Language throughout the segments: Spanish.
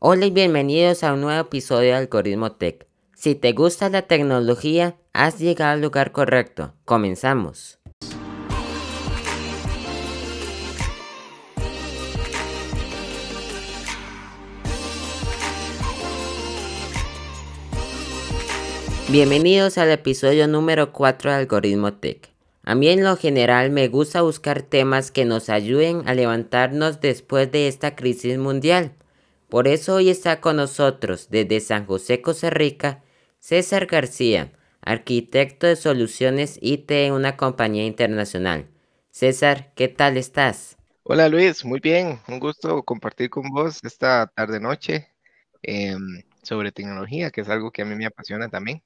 Hola y bienvenidos a un nuevo episodio de Algoritmo Tech. Si te gusta la tecnología, has llegado al lugar correcto. Comenzamos. Bienvenidos al episodio número 4 de Algoritmo Tech. A mí en lo general me gusta buscar temas que nos ayuden a levantarnos después de esta crisis mundial. Por eso hoy está con nosotros desde San José, Costa Rica, César García, arquitecto de soluciones IT en una compañía internacional. César, ¿qué tal estás? Hola Luis, muy bien, un gusto compartir con vos esta tarde noche em, sobre tecnología, que es algo que a mí me apasiona también.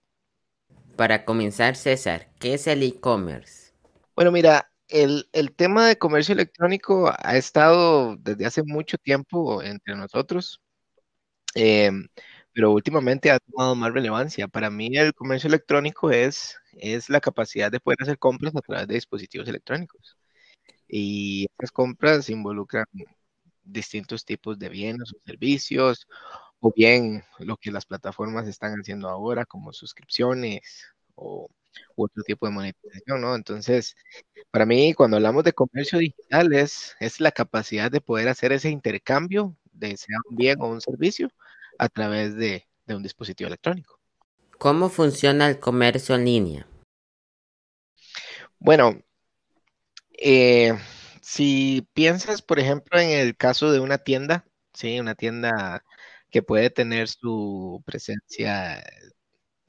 Para comenzar, César, ¿qué es el e-commerce? Bueno, mira, el, tema de comercio electrónico ha estado desde hace mucho tiempo entre nosotros, em, pero últimamente ha tomado más relevancia. Para mí el comercio electrónico es, es la capacidad de poder hacer compras a través de dispositivos electrónicos. Y esas compras involucran distintos tipos de bienes o servicios, o bien lo que las plataformas están haciendo ahora, como suscripciones o u otro tipo de monetización, ¿no? Entonces, para mí, cuando hablamos de comercio digital, es, es la capacidad de poder hacer ese intercambio de sea un bien o un servicio a través de, un dispositivo electrónico. ¿Cómo funciona el comercio en línea? Bueno, eh, si piensas, por ejemplo, en el caso de una tienda, sí, una tienda que puede tener su presencia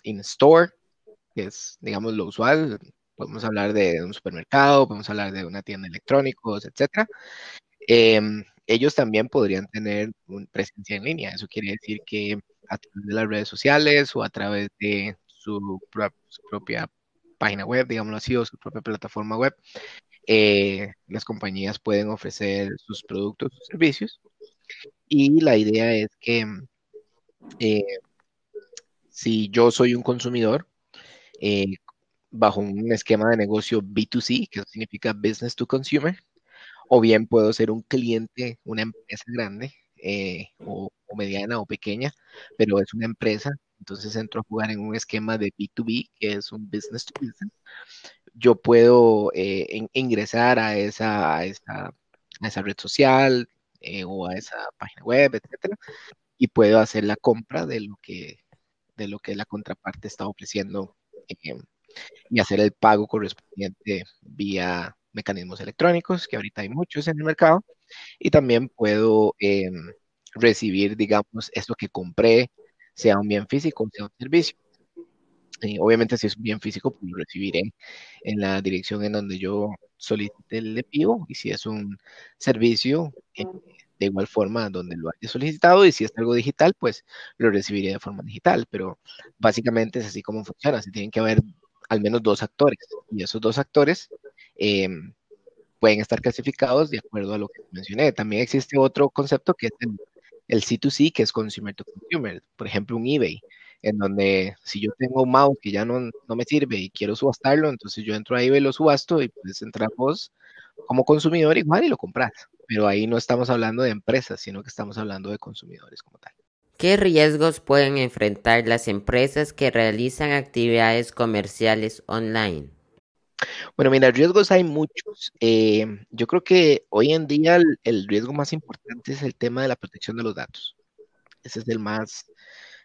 in store, que es, digamos, lo usual. Podemos hablar de un supermercado, podemos hablar de una tienda de electrónicos, etc. Em, ellos también podrían tener una presencia en línea. Eso quiere decir que a través de las redes sociales o a través de su, propia página web, digámoslo así, o su propia plataforma web, eh, las compañías pueden ofrecer sus productos o servicios. Y la idea es que eh, si yo soy un consumidor, eh, bajo un esquema de negocio B2C, que significa Business to Consumer, o bien puedo ser un cliente, una empresa grande, eh, o, mediana o pequeña, pero es una empresa, entonces entro a jugar en un esquema de B2B, que es un Business to Business. Yo puedo eh, ingresar a esa, a esa, a esa red social o a esa página web, etcétera, y puedo hacer la compra de lo que, de lo que la contraparte está ofreciendo eh, y hacer el pago correspondiente vía mecanismos electrónicos, que ahorita hay muchos en el mercado, y también puedo eh, recibir, digamos, esto que compré, sea un bien físico o sea un servicio. obviamente, si es un bien físico, pues lo recibiré en la dirección en donde yo solicite el envío, y si es un servicio, eh, de igual forma donde lo haya solicitado y si es algo digital, pues lo recibiré de forma digital, pero básicamente es así como funciona, se tienen que haber al menos dos actores y esos dos actores em, pueden estar clasificados de acuerdo a lo que mencioné. También existe otro concepto que es el, C2C, que es Consumer to Consumer, por ejemplo un eBay, en donde si yo tengo un mouse que ya no, no me sirve y quiero subastarlo, entonces yo entro a eBay, lo subasto y puedes entrar vos como consumidor igual y lo compras pero ahí no estamos hablando de empresas, sino que estamos hablando de consumidores como tal. ¿Qué riesgos pueden enfrentar las empresas que realizan actividades comerciales online? Bueno, mira, riesgos hay muchos. Eh, yo creo que hoy en día el, riesgo más importante es el tema de la protección de los datos. Ese es el más,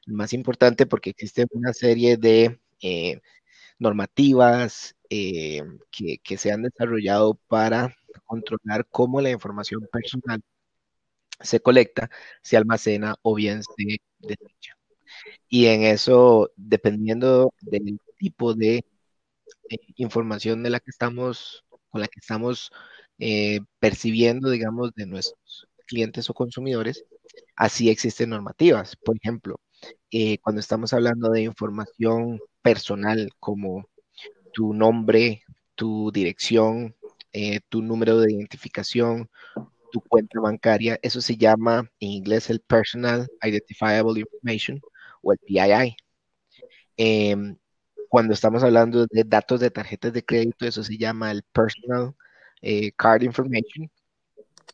más importante porque existe una serie de eh, normativas eh, que, que, se han desarrollado para controlar cómo la información personal se colecta, se almacena o bien se desecha. Y en eso, dependiendo del tipo de eh, información de la que estamos, con la que estamos eh, percibiendo, digamos, de nuestros clientes o consumidores, así existen normativas. Por ejemplo, eh, cuando estamos hablando de información personal como tu nombre, tu dirección, eh, tu número de identificación, tu cuenta bancaria, eso se llama en inglés el Personal Identifiable Information o el PII. Em, cuando estamos hablando de datos de tarjetas de crédito, eso se llama el Personal eh, Card Information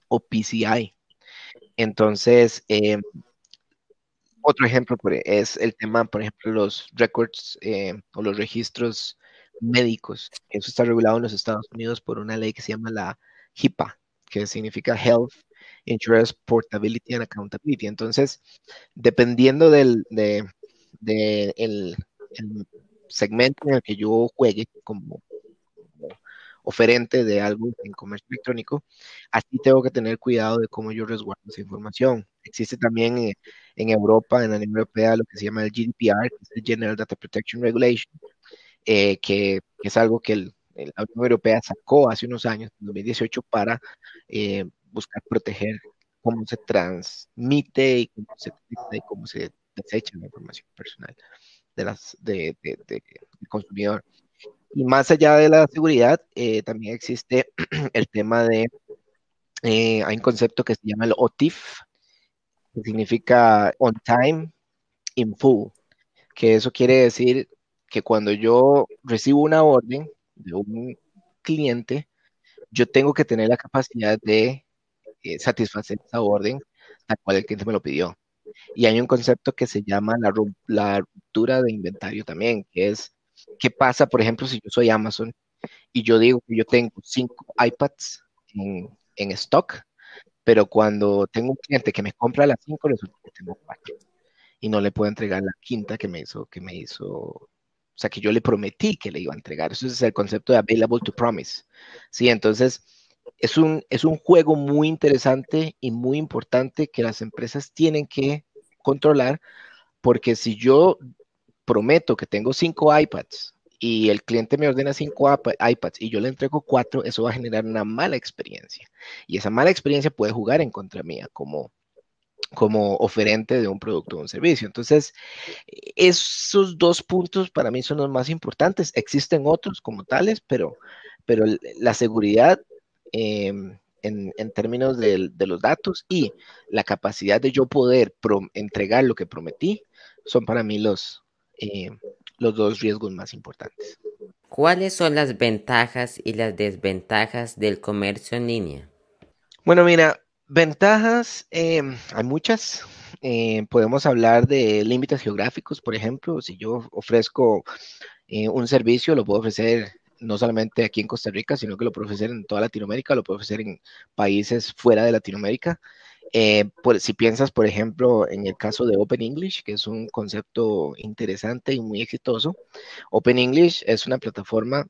o PCI. Entonces, em, otro ejemplo es el tema, por ejemplo, los records eh, o los registros médicos. Eso está regulado en los Estados Unidos por una ley que se llama la HIPAA, que significa Health Insurance Portability and Accountability. Entonces, dependiendo del de, el, segmento en el que yo juegue como, oferente de algo en comercio electrónico, así tengo que tener cuidado de cómo yo resguardo esa información. Existe también eh, en Europa, en la Unión Europea, lo que se llama el GDPR, que es el General Data Protection Regulation, eh, que, es algo que la Unión Europea sacó hace unos años, en 2018, para eh, buscar proteger cómo se transmite y cómo se, y cómo se desecha la información personal de las de, del consumidor. Y más allá de la seguridad, eh, también existe el tema de, hay un concepto que se llama el OTIF, que significa on time, in full, que eso quiere decir que cuando yo recibo una orden de un cliente, yo tengo que tener la capacidad de eh, satisfacer esa orden tal cual el cliente me lo pidió. Y hay un concepto que se llama la, la ruptura de inventario también, que es, ¿qué pasa, por ejemplo, si yo soy Amazon y yo digo que yo tengo cinco iPads en, en stock, pero cuando tengo un cliente que me compra las cinco, resulta que tengo cuatro y no le puedo entregar la quinta que me hizo, que me hizo o sea, que yo le prometí que le iba a entregar. Eso es el concepto de available to promise. Sí, entonces es un, es un juego muy interesante y muy importante que las empresas tienen que controlar, porque si yo prometo que tengo cinco iPads y el cliente me ordena cinco iPads y yo le entrego cuatro, eso va a generar una mala experiencia. Y esa mala experiencia puede jugar en contra mía como, como oferente de un producto o un servicio. Entonces, esos dos puntos para mí son los más importantes. Existen otros como tales, pero, pero la seguridad em, en, términos de, los datos y la capacidad de yo poder entregar lo que prometí son para mí los, em, los dos riesgos más importantes. ¿Cuáles son las ventajas y las desventajas del comercio en línea? Bueno, mira, Ventajas, em, hay muchas. Eh, podemos hablar de límites geográficos, por ejemplo. Si yo ofrezco eh, un servicio, lo puedo ofrecer no solamente aquí en Costa Rica, sino que lo puedo ofrecer en toda Latinoamérica, lo puedo ofrecer en países fuera de Latinoamérica. Eh, si piensas, por ejemplo, en el caso de Open English, que es un concepto interesante y muy exitoso, Open English es una plataforma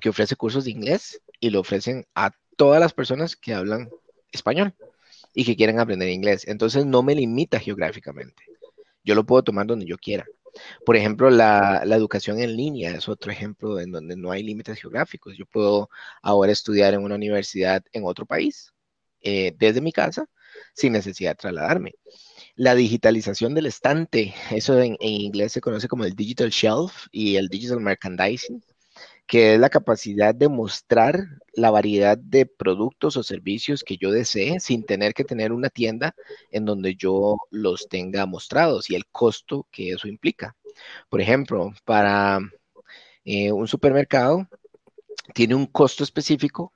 que ofrece cursos de inglés y lo ofrecen a todas las personas que hablan español y que quieren aprender inglés. Entonces no me limita geográficamente. Yo lo puedo tomar donde yo quiera. Por ejemplo, la, educación en línea es otro ejemplo en donde no hay límites geográficos. Yo puedo ahora estudiar en una universidad en otro país, eh, desde mi casa, sin necesidad de trasladarme. La digitalización del estante, eso en, en inglés se conoce como el digital shelf y el digital merchandising que es la capacidad de mostrar la variedad de productos o servicios que yo desee sin tener que tener una tienda en donde yo los tenga mostrados y el costo que eso implica. Por ejemplo, para eh, un supermercado tiene un costo específico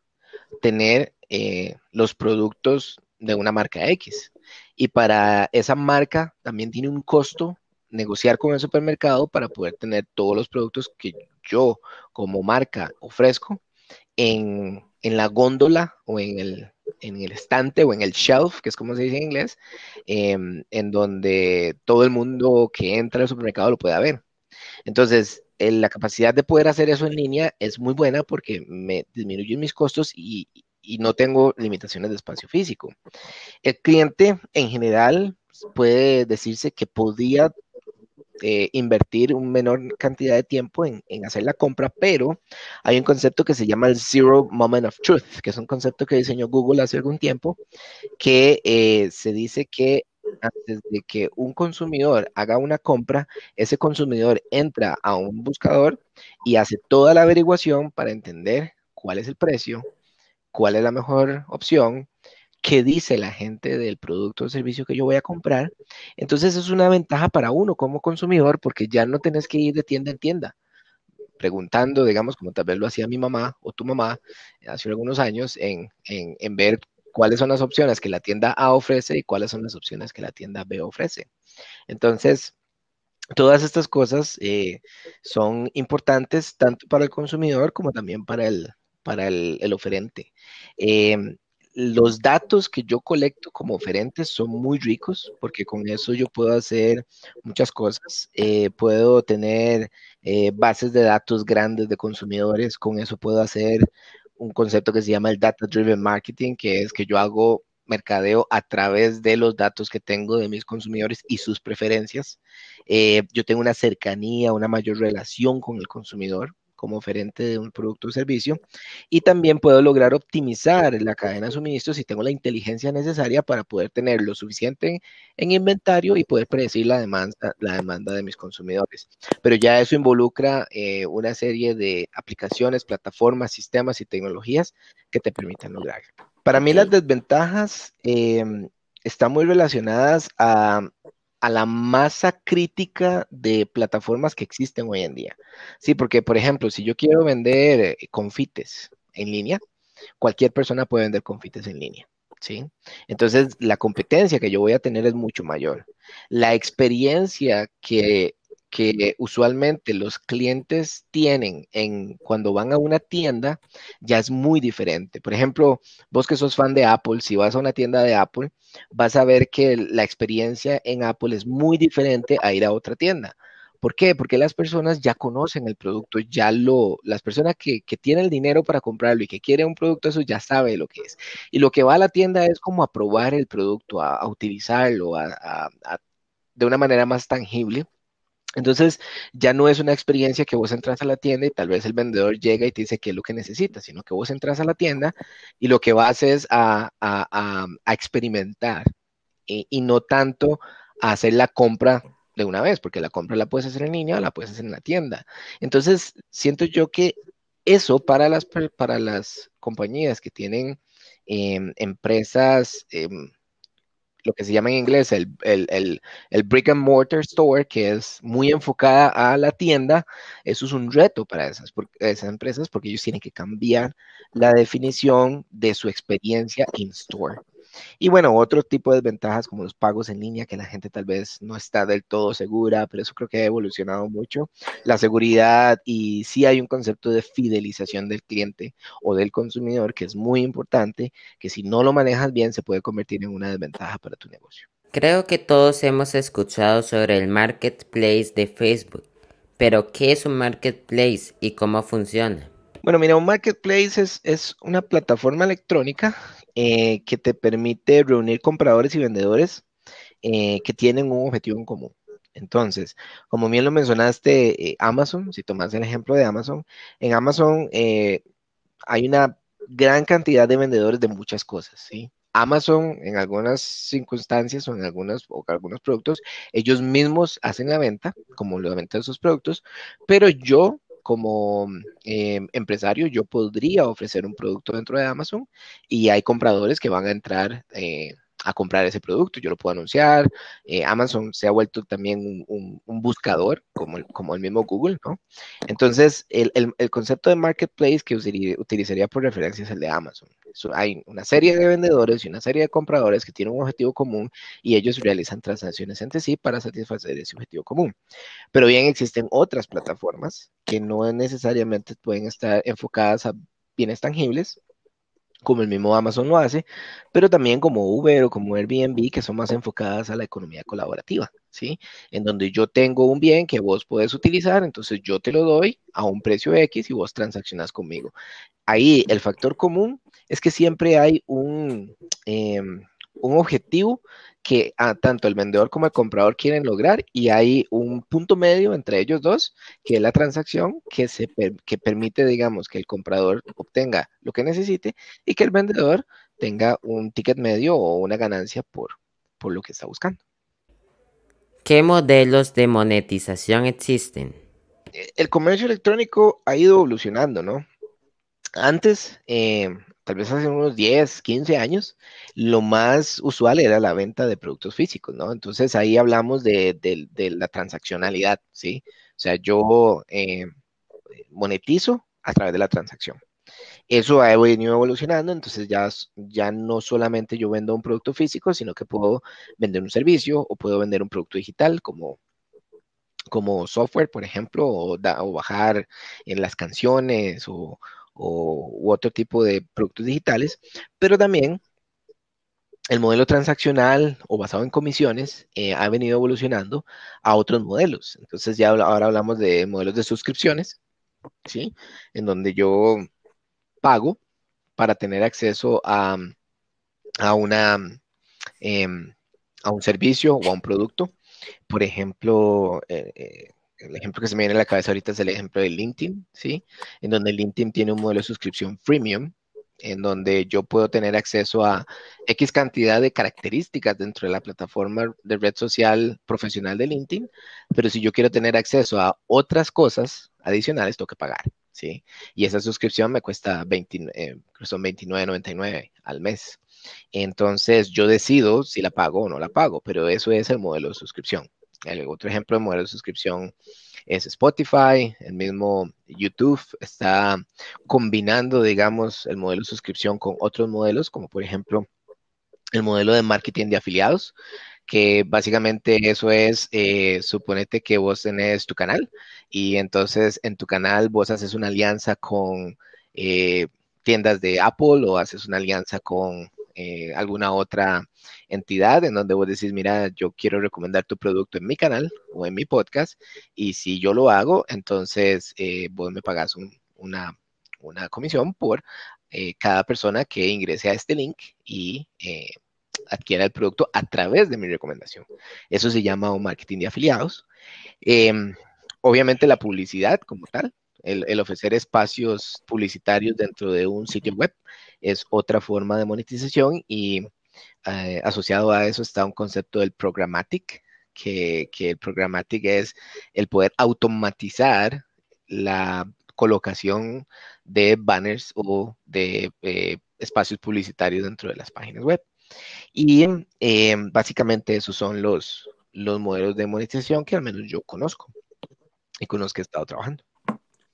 tener eh, los productos de una marca X. Y para esa marca también tiene un costo negociar con el supermercado para poder tener todos los productos que yo como marca ofrezco en, la góndola o en el, en el estante o en el shelf, que es como se dice en inglés, em, en donde todo el mundo que entra al supermercado lo pueda ver. Entonces, la capacidad de poder hacer eso en línea es muy buena porque me disminuye mis costos y, y no tengo limitaciones de espacio físico. El cliente en general puede decirse que podía eh, invertir una menor cantidad de tiempo en, hacer la compra, pero hay un concepto que se llama el Zero Moment of Truth, que es un concepto que diseñó Google hace algún tiempo, que eh, se dice que antes de que un consumidor haga una compra, ese consumidor entra a un buscador y hace toda la averiguación para entender cuál es el precio, cuál es la mejor opción, qué dice la gente del producto o servicio que yo voy a comprar. Entonces es una ventaja para uno como consumidor porque ya no tenés que ir de tienda en tienda preguntando, digamos, como tal vez lo hacía mi mamá o tu mamá hace algunos años, en, ver cuáles son las opciones que la tienda A ofrece y cuáles son las opciones que la tienda B ofrece. Entonces, todas estas cosas eh, son importantes tanto para el consumidor como también para el, para el, oferente. Em, los datos que yo colecto como oferentes son muy ricos porque con eso yo puedo hacer muchas cosas. Eh, puedo tener eh, bases de datos grandes de consumidores, con eso puedo hacer un concepto que se llama el Data Driven Marketing, que es que yo hago mercadeo a través de los datos que tengo de mis consumidores y sus preferencias. Eh, yo tengo una cercanía, una mayor relación con el consumidor como oferente de un producto o servicio y también puedo lograr optimizar la cadena de suministro si tengo la inteligencia necesaria para poder tener lo suficiente en inventario y poder predecir la demanda, la demanda de mis consumidores. Pero ya eso involucra eh, una serie de aplicaciones, plataformas, sistemas y tecnologías que te permiten lograrlo. Para mí las desventajas em, están muy relacionadas a a la masa crítica de plataformas que existen hoy en día. Sí, porque, por ejemplo, si yo quiero vender eh, confites en línea, cualquier persona puede vender confites en línea. ¿sí? Entonces, la competencia que yo voy a tener es mucho mayor. La experiencia que que usualmente los clientes tienen en cuando van a una tienda ya es muy diferente. Por ejemplo, vos que sos fan de Apple, si vas a una tienda de Apple, vas a ver que la experiencia en Apple es muy diferente a ir a otra tienda. ¿Por qué? Porque las personas ya conocen el producto, ya lo, las personas que, tienen el dinero para comprarlo y que quieren un producto, eso ya sabe lo que es. Y lo que va a la tienda es como a probar el producto, a, utilizarlo, de una manera más tangible entonces, ya no es una experiencia que vos entras a la tienda y tal vez el vendedor llega y te dice qué es lo que necesitas, sino que vos entras a la tienda y lo que vas es a, experimentar y, no tanto a hacer la compra de una vez, porque la compra la puedes hacer en línea o la puedes hacer en la tienda. Entonces, siento yo que eso para las, para las compañías que tienen em, empresas em, lo que se llama en inglés el, brick and mortar store, que es muy enfocada a la tienda, eso es un reto para esas, esas empresas porque ellos tienen que cambiar la definición de su experiencia in-store. Y bueno, otro tipo de desventajas como los pagos en línea, que la gente tal vez no está del todo segura, pero eso creo que ha evolucionado mucho. La seguridad y sí hay un concepto de fidelización del cliente o del consumidor que es muy importante, que si no lo manejas bien se puede convertir en una desventaja para tu negocio. Creo que todos hemos escuchado sobre el marketplace de Facebook, pero ¿qué es un marketplace y cómo funciona? Bueno, mira, un marketplace es, es una plataforma electrónica eh, que te permite reunir compradores y vendedores eh, que tienen un objetivo en común. Entonces, como bien lo mencionaste, eh, Amazon, si tomas el ejemplo de Amazon, en Amazon hay una gran cantidad de vendedores de muchas cosas. Amazon en algunas circunstancias o en algunos productos, ellos mismos hacen la venta, como la venta de sus productos, pero yo como em, empresario yo podría ofrecer un producto dentro de Amazon y hay compradores que van a entrar eh, a comprar ese producto. Yo lo puedo anunciar. Eh, Amazon se ha vuelto también un, buscador, como el, mismo Google, ¿no? Entonces, el, concepto de marketplace que utilizaría por referencia es el de Amazon. hay una serie de vendedores y una serie de compradores que tienen un objetivo común y ellos realizan transacciones entre sí para satisfacer ese objetivo común. Pero bien, existen otras plataformas que no necesariamente pueden estar enfocadas a bienes tangibles, como el mismo Amazon lo hace, pero también como Uber o como Airbnb, que son más enfocadas a la economía colaborativa, ¿sí? En donde yo tengo un bien que vos puedes utilizar, entonces yo te lo doy a un precio X y vos transaccionas conmigo. Ahí el factor común es que siempre hay un, em, un objetivo que tanto el vendedor como el comprador quieren lograr y hay un punto medio entre ellos dos, que es la transacción que, se, que permite, digamos, que el comprador obtenga lo que necesite y que el vendedor tenga un ticket medio o una ganancia por, por lo que está buscando. ¿Qué modelos de monetización existen? El comercio electrónico ha ido evolucionando, ¿no? Antes, eh, tal vez hace unos 10, 15 años, lo más usual era la venta de productos físicos, ¿no? Entonces ahí hablamos de, la transaccionalidad, ¿sí? O sea, yo eh, monetizo a través de la transacción. Eso ha venido evolucionando, entonces ya, ya no solamente yo vendo un producto físico, sino que puedo vender un servicio o puedo vender un producto digital como, como software, por ejemplo, o, bajar en las canciones o, u otro tipo de productos digitales, pero también el modelo transaccional o basado en comisiones eh, ha venido evolucionando a otros modelos. Entonces ya ahora hablamos de modelos de suscripciones, ¿sí? En donde yo pago para tener acceso a, a una, em, a un servicio o a un producto. Por ejemplo, eh, eh, el ejemplo que se me viene a la cabeza ahorita es el ejemplo de LinkedIn, ¿sí? En donde LinkedIn tiene un modelo de suscripción freemium, en donde yo puedo tener acceso a X cantidad de características dentro de la plataforma de red social profesional de LinkedIn, pero si yo quiero tener acceso a otras cosas adicionales, tengo que pagar, ¿sí? Y esa suscripción me cuesta 20, eh, son 29.99 al mes. Entonces yo decido si la pago o no la pago, pero eso es el modelo de suscripción. El otro ejemplo de modelo de suscripción es Spotify, el mismo YouTube está combinando, digamos, el modelo de suscripción con otros modelos, como por ejemplo el modelo de marketing de afiliados, que básicamente eso es, eh, suponete que vos tenés tu canal y entonces en tu canal vos haces una alianza con eh, tiendas de Apple o haces una alianza con eh, alguna otra entidad en donde vos decís, mira, yo quiero recomendar tu producto en mi canal o en mi podcast y si yo lo hago, entonces eh, vos me pagas una, comisión por eh, cada persona que ingrese a este link y adquiera el producto a través de mi recomendación. Eso se llama un marketing de afiliados. Em, obviamente la publicidad como tal, el, ofrecer espacios publicitarios dentro de un sitio web es otra forma de monetización y eh, asociado a eso está un concepto del programmatic, que, el programmatic es el poder automatizar la colocación de banners o de eh, espacios publicitarios dentro de las páginas web. Y eh, básicamente esos son los, los modelos de monetización que al menos yo conozco y con los que he estado trabajando.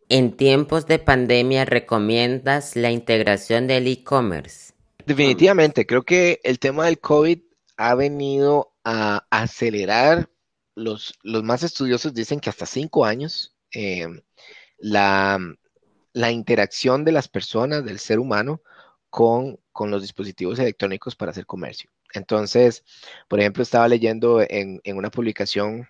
En tiempos de pandemia, ¿recomiendas la integración del e-commerce? Definitivamente, creo que el tema del COVID ha venido a acelerar, los, los más estudiosos dicen que hasta cinco años, eh, la, interacción de las personas, del ser humano, con, los dispositivos electrónicos para hacer comercio. Entonces, por ejemplo, estaba leyendo en, en una publicación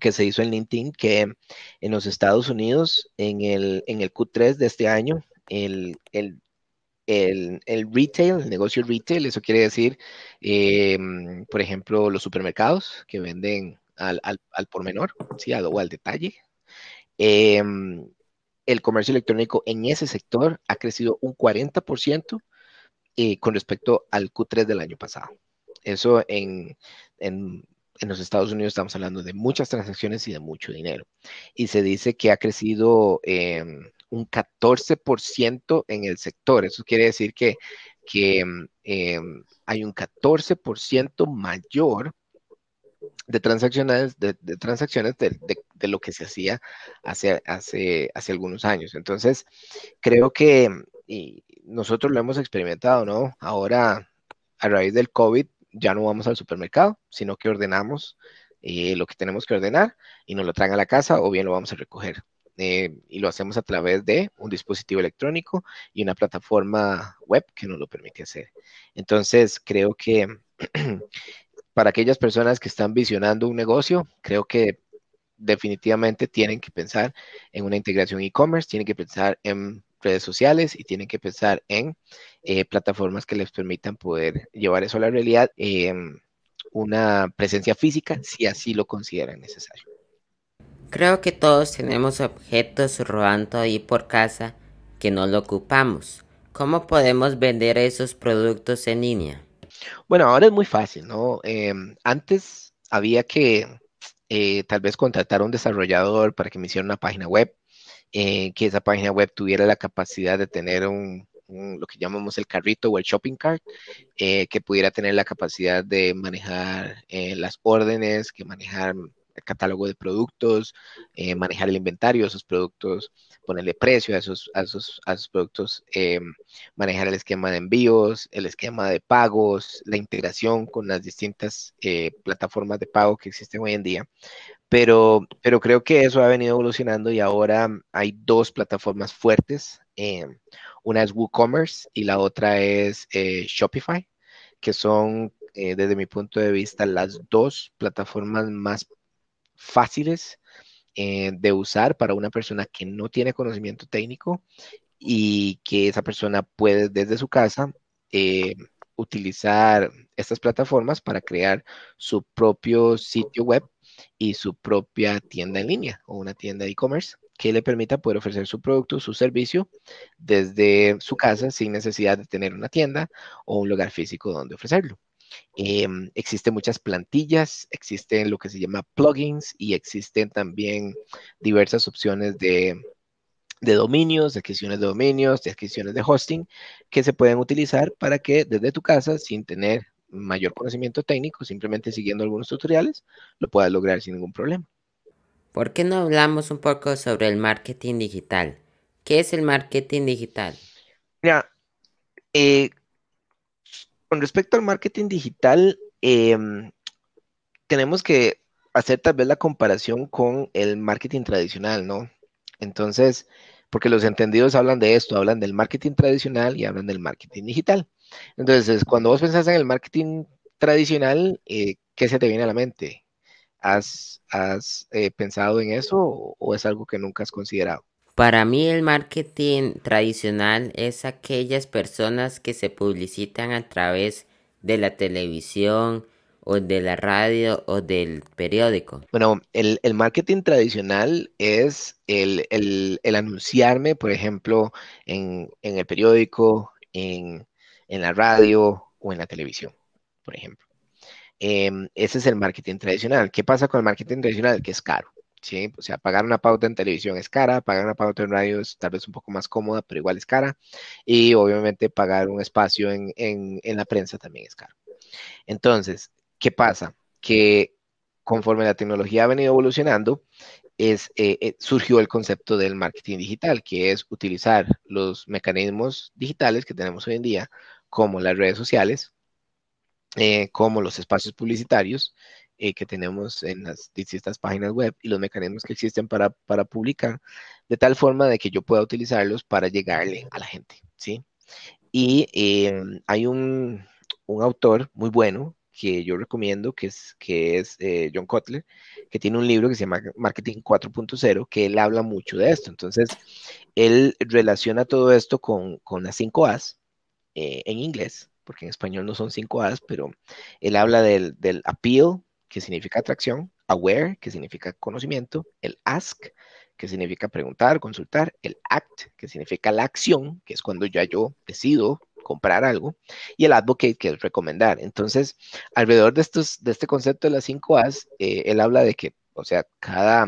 que se hizo en LinkedIn, que en los Estados Unidos, en el, en el Q3 de este año, el, el, retail, el negocio retail, eso quiere decir, em, por ejemplo, los supermercados que venden al, por menor, ¿sí? o al detalle. Em, el comercio electrónico en ese sector ha crecido un 40% eh, con respecto al Q3 del año pasado. Eso en, en en los Estados Unidos estamos hablando de muchas transacciones y de mucho dinero. Y se dice que ha crecido em, un 14% en el sector. Eso quiere decir que, em, em, hay un 14% mayor de transacciones, de, transacciones de, lo que se hacía hace, hace, hace algunos años. Entonces, creo que y nosotros lo hemos experimentado, ¿no? Ahora, a raíz del COVID, ya no vamos al supermercado, sino que ordenamos eh, lo que tenemos que ordenar y nos lo traen a la casa o bien lo vamos a recoger. Eh, y lo hacemos a través de un dispositivo electrónico y una plataforma web que nos lo permite hacer. Entonces, creo que para aquellas personas que están visionando un negocio, creo que definitivamente tienen que pensar en una integración e-commerce, tienen que pensar en redes sociales y tienen que pensar en eh, plataformas que les permitan poder llevar eso a la realidad, em, una presencia física si así lo consideran necesario. Creo que todos tenemos objetos rodando ahí por casa que no lo ocupamos. ¿Cómo podemos vender esos productos en línea? Bueno, ahora es muy fácil, ¿no? Em, antes había que eh, tal vez contratar a un desarrollador para que me hiciera una página web eh, que esa página web tuviera la capacidad de tener un, lo que llamamos el carrito o el shopping cart, eh, que pudiera tener la capacidad de manejar eh, las órdenes, que manejar catálogo de productos, eh, manejar el inventario de esos productos, ponerle precio a esos, a esos, a esos productos, eh, manejar el esquema de envíos, el esquema de pagos, la integración con las distintas eh, plataformas de pago que existen hoy en día. Pero, pero creo que eso ha venido evolucionando y ahora hay dos plataformas fuertes. una es WooCommerce y la otra es Shopify, que son desde mi punto de vista, las dos plataformas más fáciles eh, de usar para una persona que no tiene conocimiento técnico y que esa persona puede desde su casa eh, utilizar estas plataformas para crear su propio sitio web y su propia tienda en línea o una tienda de e-commerce que le permita poder ofrecer su producto, su servicio desde su casa sin necesidad de tener una tienda o un lugar físico donde ofrecerlo. Em, existen muchas plantillas, existen lo que se llama plugins y existen también diversas opciones de, dominios, de adquisiciones de dominios, de adquisiciones de hosting que se pueden utilizar para que desde tu casa, sin tener mayor conocimiento técnico, simplemente siguiendo algunos tutoriales, lo puedas lograr sin ningún problema. ¿Por qué no hablamos un poco sobre el marketing digital? ¿Qué es el marketing digital? Mira, eh, con respecto al marketing digital, em, tenemos que hacer tal vez la comparación con el marketing tradicional, ¿no? Entonces, porque los entendidos hablan de esto, hablan del marketing tradicional y hablan del marketing digital. Entonces, cuando vos pensás en el marketing tradicional, eh, ¿qué se te viene a la mente? ¿Has, eh, pensado en eso o es algo que nunca has considerado? Para mí el marketing tradicional es aquellas personas que se publicitan a través de la televisión o de la radio o del periódico. Bueno, el, marketing tradicional es el, anunciarme, por ejemplo, en, el periódico, en, la radio o en la televisión, por ejemplo. Em, ese es el marketing tradicional. ¿Qué pasa con el marketing tradicional? Que es caro. ¿Sí? O sea, pagar una pauta en televisión es cara, pagar una pauta en radio es tal vez un poco más cómoda, pero igual es cara. Y obviamente pagar un espacio en, la prensa también es caro. Entonces, ¿qué pasa? Que conforme la tecnología ha venido evolucionando, es, eh, eh, surgió el concepto del marketing digital, que es utilizar los mecanismos digitales que tenemos hoy en día, como las redes sociales, eh, como los espacios publicitarios, eh, que tenemos en las distintas páginas web y los mecanismos que existen para, para publicar, de tal forma de que yo pueda utilizarlos para llegarle a la gente, ¿sí? Y em, hay un, un, autor muy bueno que yo recomiendo, que es, que es eh, John Kotler, que tiene un libro que se llama Marketing 4.0, que él habla mucho de esto. Entonces, él relaciona todo esto con, con las 5 A's eh, en inglés, porque en español no son 5 A's, pero él habla del, del appeal, que significa atracción, aware, que significa conocimiento, el ask, que significa preguntar, consultar, el act, que significa la acción, que es cuando ya yo decido comprar algo, y el advocate, que es recomendar. Entonces, alrededor de, estos, de este concepto de las cinco A's, eh, él habla de que, o sea, cada,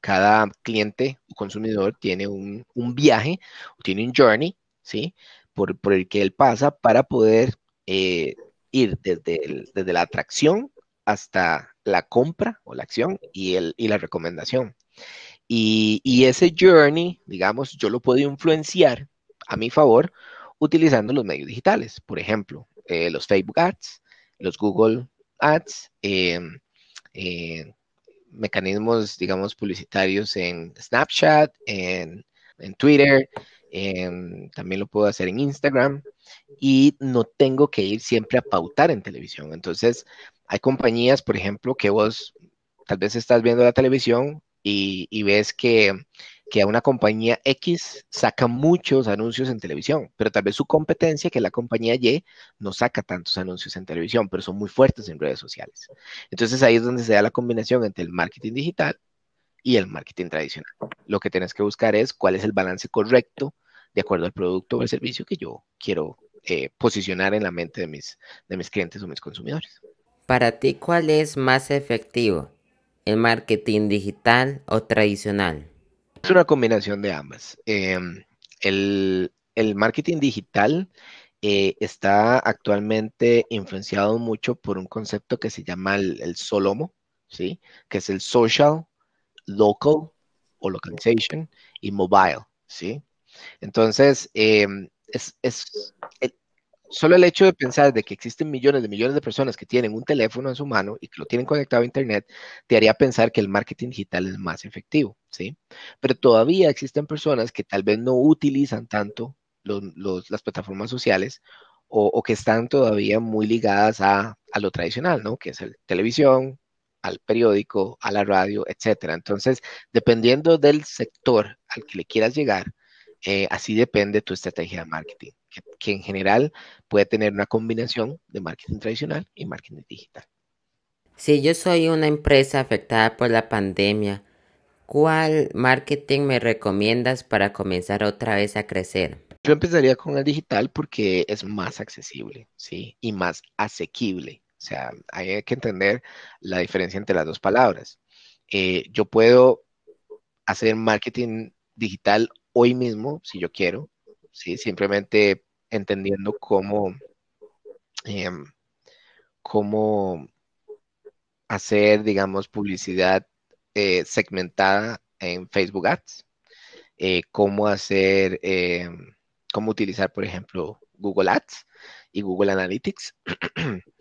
cada cliente o consumidor tiene un, viaje, tiene un journey, ¿sí? Por, el que él pasa para poder eh, ir desde, desde la atracción hasta la compra o la acción y, el, y la recomendación. Y, ese journey, digamos, yo lo puedo influenciar a mi favor utilizando los medios digitales. Por ejemplo, eh, los Facebook Ads, los Google Ads, em, eh, mecanismos, digamos, publicitarios en Snapchat, en, en Twitter, em, también lo puedo hacer en Instagram y no tengo que ir siempre a pautar en televisión. Entonces, hay compañías, por ejemplo, que vos tal vez estás viendo la televisión y, ves que, a una compañía X saca muchos anuncios en televisión, pero tal vez su competencia, que es la compañía Y, no saca tantos anuncios en televisión, pero son muy fuertes en redes sociales. Entonces ahí es donde se da la combinación entre el marketing digital y el marketing tradicional. Lo que tienes que buscar es cuál es el balance correcto de acuerdo al producto o el servicio que yo quiero eh, posicionar en la mente de mis, de mis clientes o mis consumidores. Para ti, ¿cuál es más efectivo? ¿El marketing digital o tradicional? Es una combinación de ambas. Em, el, marketing digital eh, está actualmente influenciado mucho por un concepto que se llama el, Solomo. ¿sí? Que es el social, local o localization y mobile, ¿sí? Entonces, em, es, es, Solo el hecho de pensar de que existen millones de millones de personas que tienen un teléfono en su mano y que lo tienen conectado a Internet, te haría pensar que el marketing digital es más efectivo, ¿sí? Pero todavía existen personas que tal vez no utilizan tanto las plataformas sociales o, que están todavía muy ligadas a, a lo tradicional, ¿no? Que es la televisión, al periódico, a la radio, etcétera. Entonces, dependiendo del sector al que le quieras llegar, eh, así depende tu estrategia de marketing, que, en general puede tener una combinación de marketing tradicional y marketing digital. Si yo soy una empresa afectada por la pandemia, ¿cuál marketing me recomiendas para comenzar otra vez a crecer? Yo empezaría con el digital porque es más accesible, ¿sí? Y más asequible. O sea, hay que entender la diferencia entre las dos palabras. Eh, yo puedo hacer marketing digital hoy mismo, si yo quiero, ¿sí? simplemente entendiendo cómo, em, cómo hacer, digamos, publicidad eh, segmentada en Facebook Ads, eh, cómo hacer, em, cómo utilizar, por ejemplo, Google Ads y Google Analytics.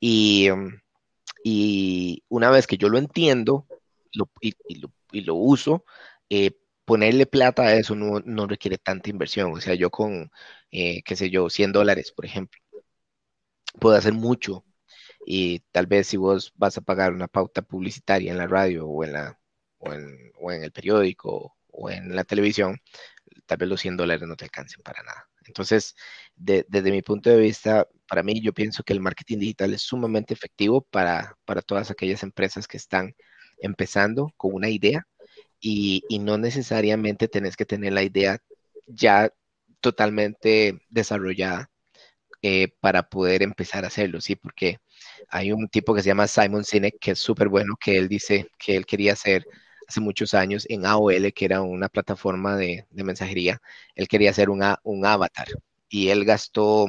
y, em, y, una vez que yo lo entiendo y, lo, y, lo, uso, eh, ponerle plata a eso no, requiere tanta inversión. O sea, yo con, eh, qué sé yo, 100 dólares, por ejemplo, puedo hacer mucho. Y tal vez si vos vas a pagar una pauta publicitaria en la radio o en, la, o en, el periódico o en la televisión, tal vez los 100 dólares no te alcancen para nada. Entonces, desde mi punto de vista, para mí yo pienso que el marketing digital es sumamente efectivo para, para todas aquellas empresas que están empezando con una idea y, no necesariamente tenés que tener la idea ya totalmente desarrollada eh, para poder empezar a hacerlo, ¿sí? Porque hay un tipo que se llama Simon Sinek, que es súper bueno, que él dice que él quería hacer hace muchos años en AOL, que era una plataforma de, mensajería, él quería hacer un avatar y él gastó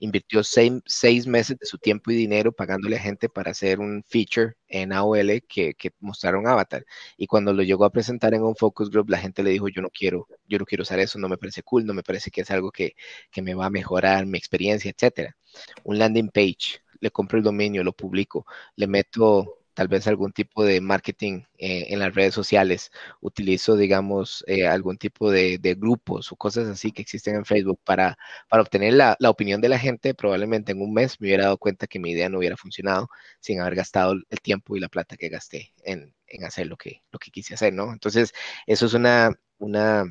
invirtió seis, meses de su tiempo y dinero pagándole a gente para hacer un feature en AOL que, que mostraron Avatar. Y cuando lo llegó a presentar en un focus group, la gente le dijo, yo no quiero, yo no quiero usar eso, no me parece cool, no me parece que es algo que, que me va a mejorar mi experiencia, etcétera. Un landing page, le compro el dominio, lo publico, le meto tal vez algún tipo de marketing eh, en las redes sociales, utilizo, digamos, eh, algún tipo de, grupos o cosas así que existen en Facebook para, para obtener la, opinión de la gente, probablemente en un mes me hubiera dado cuenta que mi idea no hubiera funcionado sin haber gastado el tiempo y la plata que gasté en, hacer lo que, lo que quise hacer, ¿no? Entonces, eso es una, una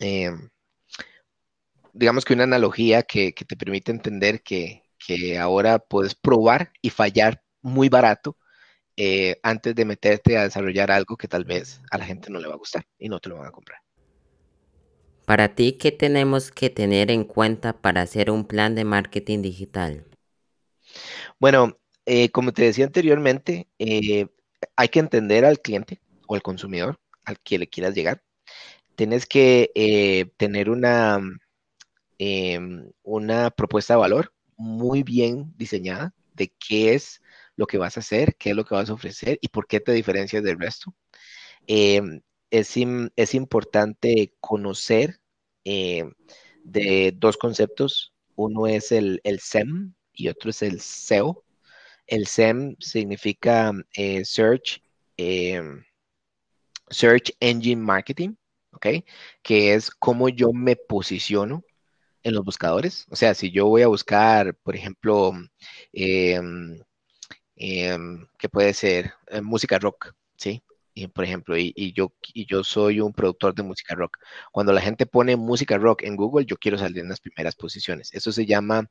em, digamos que una analogía que, te permite entender que, que ahora puedes probar y fallar muy barato eh, antes de meterte a desarrollar algo que tal vez a la gente no le va a gustar y no te lo van a comprar. Para ti, ¿qué tenemos que tener en cuenta para hacer un plan de marketing digital? Bueno, eh, como te decía anteriormente, eh, hay que entender al cliente o al consumidor al que le quieras llegar. Tienes que tener una, em, una propuesta de valor muy bien diseñada de qué es lo que vas a hacer, qué es lo que vas a ofrecer y por qué te diferencias del resto. Em, es, es, importante conocer em, de dos conceptos. Uno es el, el, SEM y otro es el SEO. El SEM significa eh, Search, em, Search Engine Marketing, ¿ok? Que es cómo yo me posiciono en los buscadores. O sea, si yo voy a buscar, por ejemplo, Em, que puede ser eh, música rock, ¿sí? Por ejemplo, y, yo, soy un productor de música rock. Cuando la gente pone música rock en Google, yo quiero salir en las primeras posiciones. Eso se llama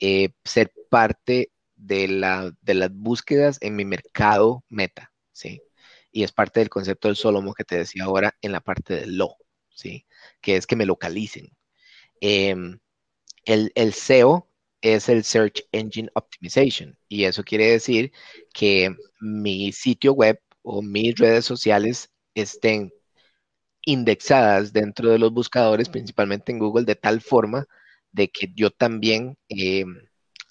eh, ser parte de, la, de las búsquedas en mi mercado meta, ¿sí? Y es parte del concepto del Solomo que te decía ahora en la parte del lo, ¿sí? Que es que me localicen. Em, el SEO es el Search Engine Optimization. Y eso quiere decir que mi sitio web o mis redes sociales estén indexadas dentro de los buscadores, principalmente en Google, de tal forma de que yo también eh,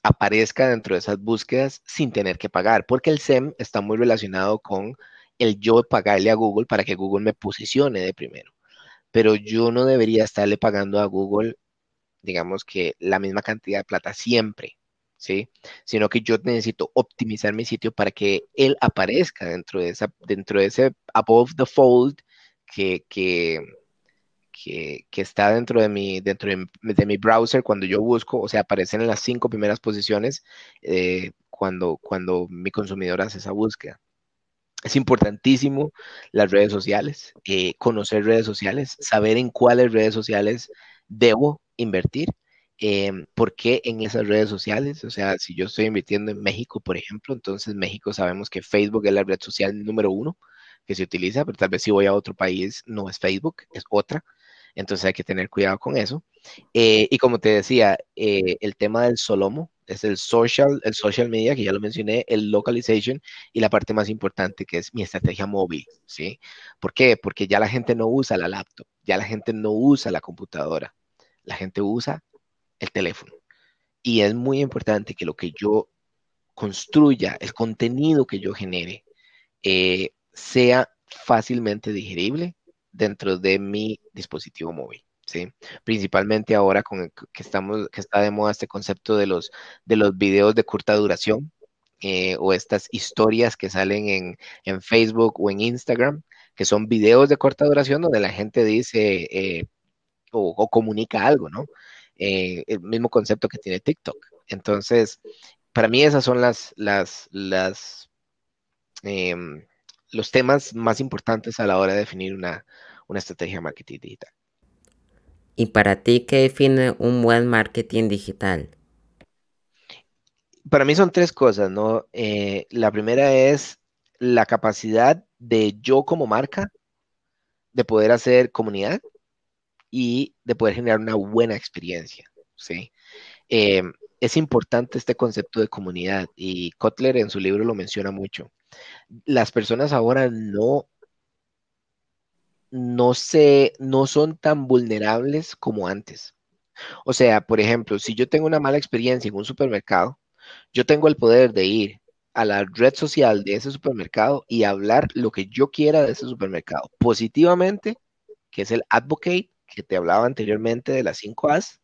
aparezca dentro de esas búsquedas sin tener que pagar, porque el SEM está muy relacionado con el yo pagarle a Google para que Google me posicione de primero. Pero yo no debería estarle pagando a Google, digamos que la misma cantidad de plata siempre, ¿sí? Sino que yo necesito optimizar mi sitio para que él aparezca dentro de, esa, dentro de ese above the fold que, que, que, está dentro, de mi, dentro de, mi browser cuando yo busco, o sea, aparecen en las cinco primeras posiciones eh, cuando, cuando mi consumidor hace esa búsqueda. Es importantísimo las redes sociales, eh, conocer redes sociales, saber en cuáles redes sociales debo invertir, eh, por qué en esas redes sociales. O sea, si yo estoy invirtiendo en México, por ejemplo, entonces México sabemos que Facebook es la red social número uno que se utiliza, pero tal vez si voy a otro país no es Facebook, es otra. Entonces hay que tener cuidado con eso. Eh, y como te decía, eh, el tema del Solomo es el social, el social media, que ya lo mencioné, el localization y la parte más importante que es mi estrategia móvil, ¿sí? ¿Por qué? Porque ya la gente no usa la laptop, ya la gente no usa la computadora, la gente usa el teléfono. Y es muy importante que lo que yo construya, el contenido que yo genere, eh, sea fácilmente digerible dentro de mi dispositivo móvil. ¿Sí? Principalmente ahora con que, estamos, que está de moda este concepto de los, de los videos de corta duración eh, o estas historias que salen en, Facebook o en Instagram, que son videos de corta duración donde la gente dice eh, o, comunica algo, ¿no? Eh, el mismo concepto que tiene TikTok. Entonces, para mí esas son las, las, em, los temas más importantes a la hora de definir una, estrategia de marketing digital. ¿Y para ti qué define un buen marketing digital? Para mí son tres cosas, ¿no? Eh, la primera es la capacidad de yo como marca de poder hacer comunidad y de poder generar una buena experiencia, ¿sí? Eh, es importante este concepto de comunidad y Kotler en su libro lo menciona mucho las personas ahora no, no se, no son tan vulnerables como antes. O sea, por ejemplo, si yo tengo una mala experiencia en un supermercado, yo tengo el poder de ir a la red social de ese supermercado y hablar lo que yo quiera de ese supermercado positivamente, que es el advocate que te hablaba anteriormente de las 5 As,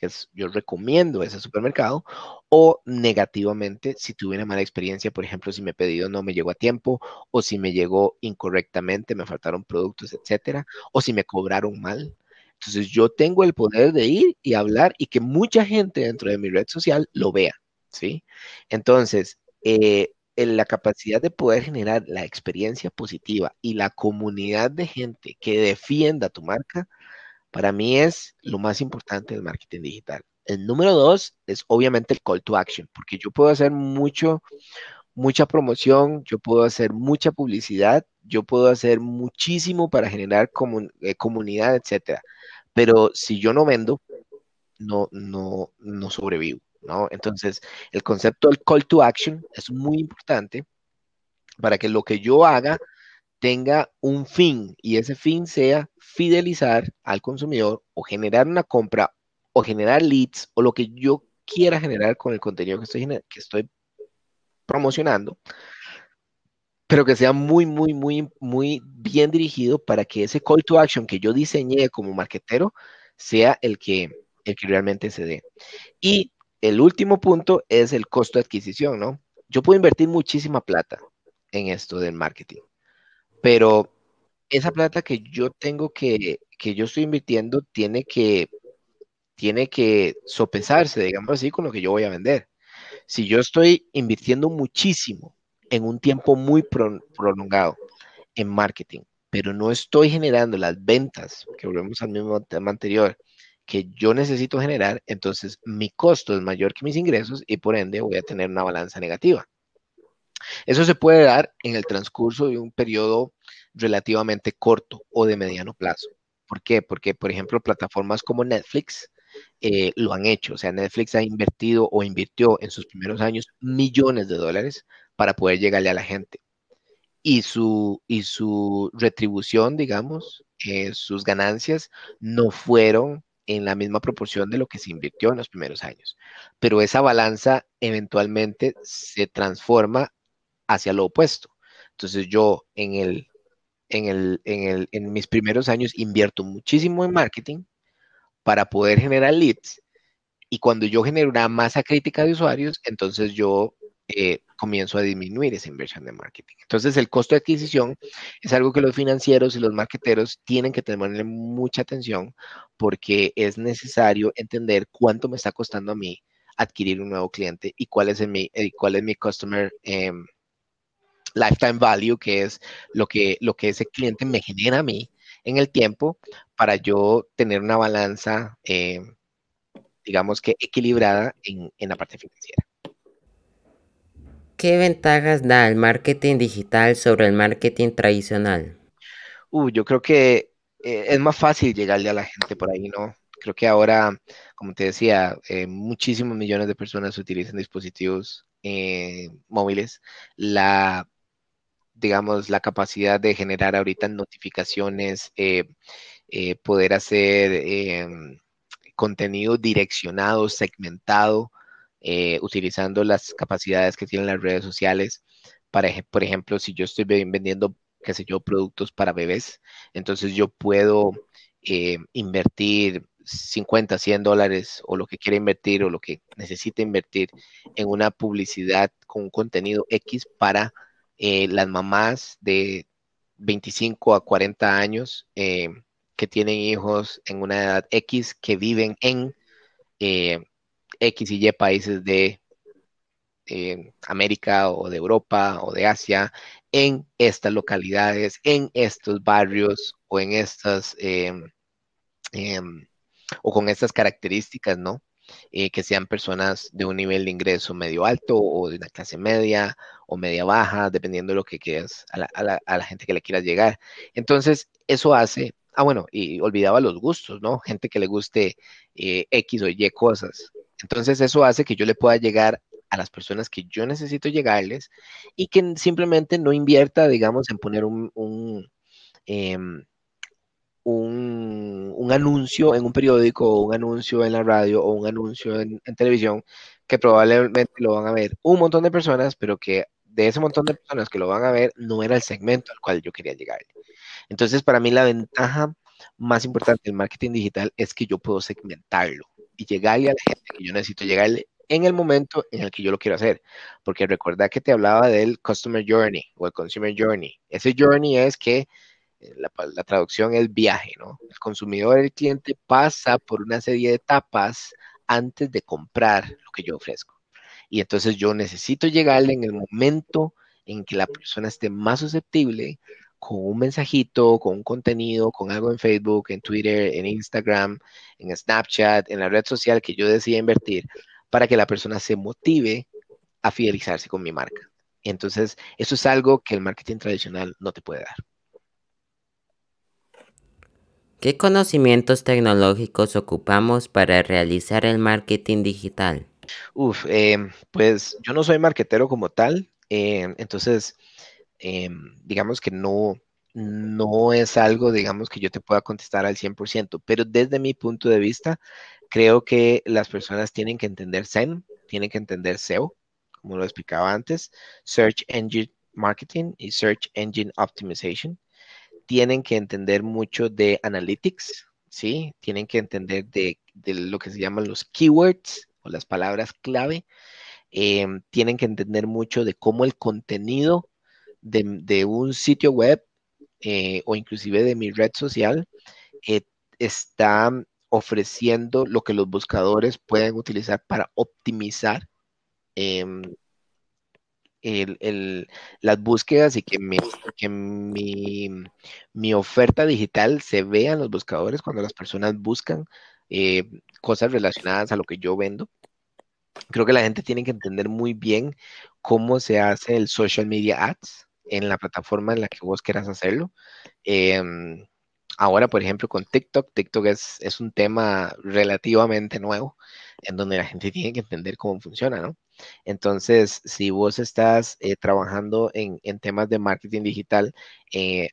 que yo recomiendo ese supermercado, o negativamente si tuve una mala experiencia, por ejemplo, si mi pedido no me llegó a tiempo, o si me llegó incorrectamente, me faltaron productos, etcétera, o si me cobraron mal. Entonces yo tengo el poder de ir y hablar y que mucha gente dentro de mi red social lo vea, ¿sí? Entonces, eh, la capacidad de poder generar la experiencia positiva y la comunidad de gente que defienda tu marca, para mí es lo más importante del marketing digital. El número dos es obviamente el call to action, porque yo puedo hacer mucho, mucha promoción, yo puedo hacer mucha publicidad, yo puedo hacer muchísimo para generar eh, comunidad, etcétera. Pero si yo no vendo, no, no, no sobrevivo, ¿no? Entonces, el concepto del call to action es muy importante para que lo que yo haga tenga un fin y ese fin sea fidelizar al consumidor o generar una compra o generar leads o lo que yo quiera generar con el contenido que estoy, promocionando, pero que sea muy, muy, muy, muy bien dirigido para que ese call to action que yo diseñé como marketero sea el que, el que realmente se dé. Y el último punto es el costo de adquisición, ¿no? Yo puedo invertir muchísima plata en esto del marketing pero esa plata que yo tengo que, que yo estoy invirtiendo tiene que, tiene que sopesarse, digamos así, con lo que yo voy a vender. Si yo estoy invirtiendo muchísimo en un tiempo muy prolongado en marketing, pero no estoy generando las ventas, que volvemos al mismo tema anterior, que yo necesito generar, entonces mi costo es mayor que mis ingresos y por ende voy a tener una balanza negativa. Eso se puede dar en el transcurso de un periodo relativamente corto o de mediano plazo. ¿Por qué? Porque, por ejemplo, plataformas como Netflix eh, lo han hecho. O sea, Netflix ha invertido o invirtió en sus primeros años millones de dólares para poder llegarle a la gente. Y su, y su retribución, digamos, eh, sus ganancias no fueron en la misma proporción de lo que se invirtió en los primeros años. Pero esa balanza eventualmente se transforma hacia lo opuesto. Entonces yo en, el, en, el, en, el, en mis primeros años invierto muchísimo en marketing para poder generar leads y cuando yo genero una masa crítica de usuarios, entonces yo eh, comienzo a disminuir esa inversión de marketing. Entonces, el costo de adquisición es algo que los financieros y los marketeros tienen que tenerle mucha atención porque es necesario entender cuánto me está costando a mí adquirir un nuevo cliente y cuál es, mi, eh, cuál es mi customer em, lifetime value, que es lo que, lo que ese cliente me genera a mí en el tiempo para yo tener una balanza, em, digamos que equilibrada en, en la parte financiera. ¿Qué ventajas da el marketing digital sobre el marketing tradicional? Uh, yo creo que eh, es más fácil llegarle a la gente por ahí, ¿no? Creo que ahora, como te decía, eh, muchísimos millones de personas utilizan dispositivos eh, móviles. La, digamos, la capacidad de generar ahorita notificaciones, poder hacer em, contenido direccionado, segmentado, eh, utilizando las capacidades que tienen las redes sociales. Para, por ejemplo, si yo estoy vendiendo, qué sé yo, productos para bebés, entonces yo puedo eh, invertir 50, 100 dólares o lo que quiera invertir o lo que necesite invertir en una publicidad con un contenido X para eh, las mamás de 25 a 40 años que tienen hijos en una edad X que viven en X y Y países de eh, América o de Europa o de Asia en estas localidades, en estos barrios o en estas em, em, o con estas características, ¿no? Eh, que sean personas de un nivel de ingreso medio alto o de una clase media o media baja, dependiendo de lo que quieras, a la, gente que le quieras llegar. Entonces, eso hace, ah, bueno, y olvidaba los gustos, ¿no? Gente que le guste eh, X o Y cosas. Entonces eso hace que yo le pueda llegar a las personas que yo necesito llegarles y que simplemente no invierta, digamos, en poner un, un, em, anuncio en un periódico un anuncio en la radio o un anuncio en, televisión que probablemente lo van a ver un montón de personas, pero que de ese montón de personas que lo van a ver no era el segmento al cual yo quería llegar. Entonces, para mí la ventaja más importante del marketing digital es que yo puedo segmentarlo y llegarle a la gente que yo necesito llegarle en el momento en el que yo lo quiero hacer. Porque recuerda que te hablaba del Customer Journey o el Consumer Journey. Ese journey es que la, la, traducción es viaje, ¿no? El consumidor, el cliente pasa por una serie de etapas antes de comprar lo que yo ofrezco. Y entonces yo necesito llegarle en el momento en que la persona esté más susceptible con un mensajito, con un contenido, con algo en Facebook, en Twitter, en Instagram, en Snapchat, en la red social que yo decida invertir para que la persona se motive a fidelizarse con mi marca. Entonces, eso es algo que el marketing tradicional no te puede dar. ¿Qué conocimientos tecnológicos ocupamos para realizar el marketing digital? Uf, eh, pues yo no soy marketero como tal, eh, entonces Em, digamos que no, no es algo, digamos, que yo te pueda contestar al 100%, pero desde mi punto de vista, creo que las personas tienen que entender SEM, tienen que entender SEO, como lo explicaba antes, Search Engine Marketing y Search Engine Optimization. Tienen que entender mucho de analytics, ¿sí? Tienen que entender de, lo que se llaman los keywords o las palabras clave. Em, tienen que entender mucho de cómo el contenido de, un sitio web eh, o inclusive de mi red social eh, está ofreciendo lo que los buscadores pueden utilizar para optimizar las búsquedas y que, mi, que mi, oferta digital se vea en los buscadores cuando las personas buscan eh, cosas relacionadas a lo que yo vendo. Creo que la gente tiene que entender muy bien cómo se hace el social media ads, en la plataforma en la que vos quieras hacerlo. Em, ahora, por ejemplo, con TikTok, TikTok es, es, un tema relativamente nuevo en donde la gente tiene que entender cómo funciona, ¿no? Entonces, si vos estás eh, trabajando en, en, temas de marketing digital eh,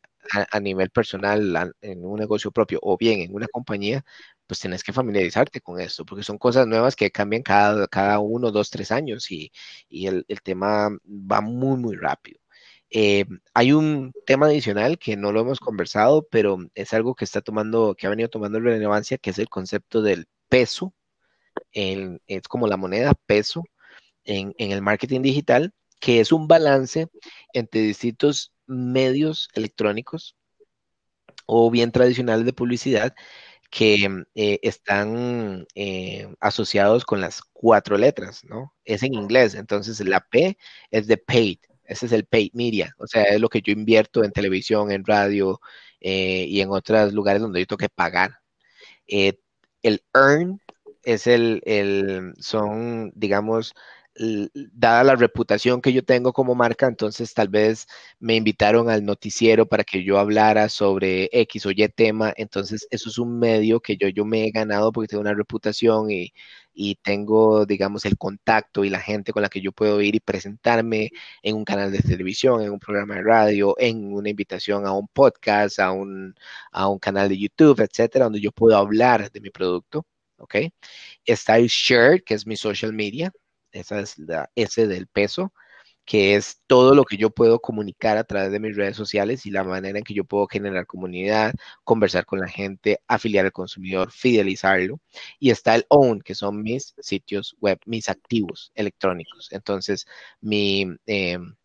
a, nivel personal, en un negocio propio o bien en una compañía, pues tienes que familiarizarte con esto, porque son cosas nuevas que cambian cada, cada uno, dos, tres años y, el, tema va muy, muy rápido. Eh, hay un tema adicional que no lo hemos conversado, pero es algo que está tomando, que ha venido tomando relevancia, que es el concepto del peso. es como la moneda peso en, el marketing digital, que es un balance entre distintos medios electrónicos o bien tradicionales de publicidad que eh, están eh, asociados con las cuatro letras, ¿no? Es en inglés, entonces la P es de paid, ese es el paid media, o sea, es lo que yo invierto en televisión, en radio eh, y en otros lugares donde yo tengo que pagar. el earn es el, el, son, digamos, dada la reputación que yo tengo como marca, entonces tal vez me invitaron al noticiero para que yo hablara sobre X o Y tema, entonces eso es un medio que yo, yo me he ganado porque tengo una reputación y, y tengo, digamos, el contacto y la gente con la que yo puedo ir y presentarme en un canal de televisión, en un programa de radio, en una invitación a un podcast, a un, a un canal de YouTube, etcétera, donde yo puedo hablar de mi producto. ¿ok? Está el Share, que es mi social media, esa es la S del peso, que es todo lo que yo puedo comunicar a través de mis redes sociales y la manera en que yo puedo generar comunidad, conversar con la gente, afiliar al consumidor, fidelizarlo. Y está el own, que son mis sitios web, mis activos electrónicos. Entonces, mi, em,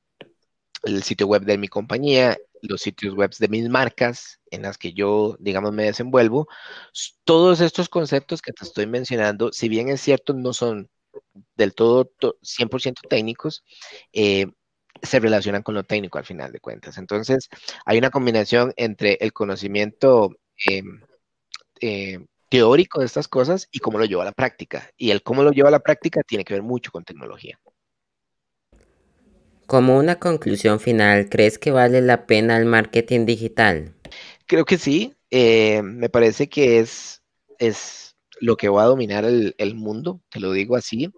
el sitio web de mi compañía, los sitios web de mis marcas en las que yo, digamos, me desenvuelvo. Todos estos conceptos que te estoy mencionando, si bien es cierto, no son del todo 100% técnicos, eh, se relacionan con lo técnico al final de cuentas. Entonces, hay una combinación entre el conocimiento em, eh, teórico de estas cosas y cómo lo lleva a la práctica. Y el cómo lo lleva a la práctica tiene que ver mucho con tecnología. Como una conclusión final, ¿crees que vale la pena el marketing digital? Creo que sí. Eh, me parece que es, es lo que va a dominar el, mundo, te lo digo así.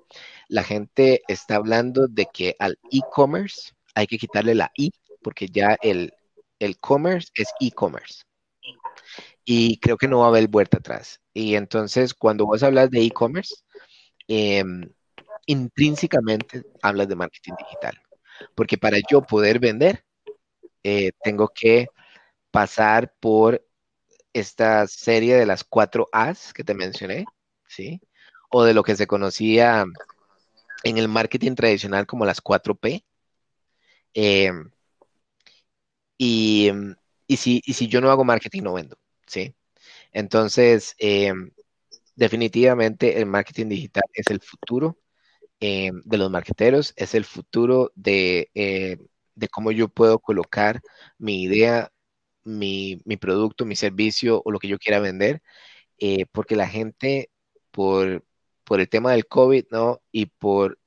La gente está hablando de que al e-commerce hay que quitarle la i, porque ya el, el commerce es e-commerce. Y creo que no va a haber vuelta atrás. Y entonces, cuando vos hablas de e-commerce, em, intrínsecamente hablas de marketing digital. Porque para yo poder vender, eh, tengo que pasar por esta serie de las cuatro A's que te mencioné, ¿sí? O de lo que se conocía en el marketing tradicional como las cuatro P. Em, y, si, si, yo no hago marketing, no vendo, ¿sí? Entonces, em, definitivamente el marketing digital es el futuro em, de los marketeros, es el futuro de, eh, de cómo yo puedo colocar mi idea mi, producto, mi servicio o lo que yo quiera vender, eh, porque la gente, por, por el tema del COVID, ¿no? Y por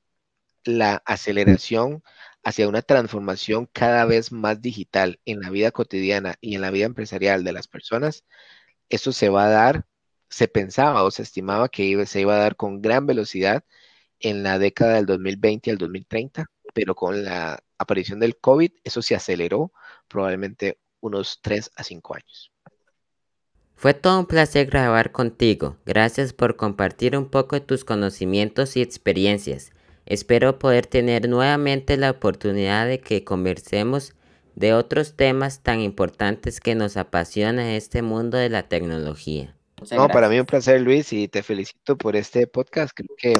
la aceleración hacia una transformación cada vez más digital en la vida cotidiana y en la vida empresarial de las personas, eso se va a dar, se pensaba o se estimaba que se iba a dar con gran velocidad en la década del 2020 al 2030, pero con la aparición del COVID, eso se aceleró probablemente unos 3 a 5 años. Fue todo un placer grabar contigo. Gracias por compartir un poco de tus conocimientos y experiencias. Espero poder tener nuevamente la oportunidad de que conversemos de otros temas tan importantes que nos apasiona este mundo de la tecnología. no, para mí un placer, Luis, y te felicito por este podcast. Creo que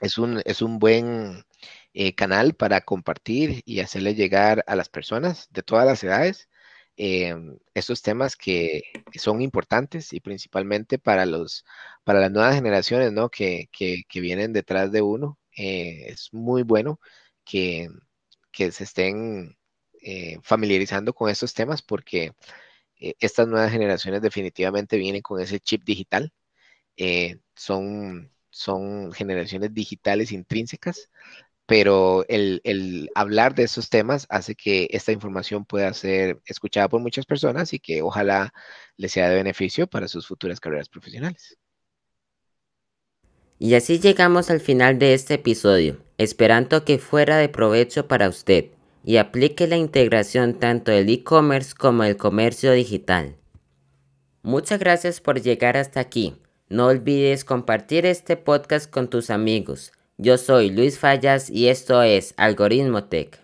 es un, es un buen eh, canal para compartir y hacerle llegar a las personas de todas las edades em, estos temas que, son importantes y principalmente para, los, para las nuevas generaciones ¿no? que, vienen detrás de uno. Eh, es muy bueno que, se estén eh, familiarizando con estos temas porque estas nuevas generaciones definitivamente vienen con ese chip digital. son, son generaciones digitales intrínsecas pero el, hablar de esos temas hace que esta información pueda ser escuchada por muchas personas y que ojalá les sea de beneficio para sus futuras carreras profesionales. Y así llegamos al final de este episodio, esperando que fuera de provecho para usted y aplique la integración tanto del e-commerce como del comercio digital. Muchas gracias por llegar hasta aquí. No olvides compartir este podcast con tus amigos. Yo soy Luis Fallas y esto es Algoritmo Tech.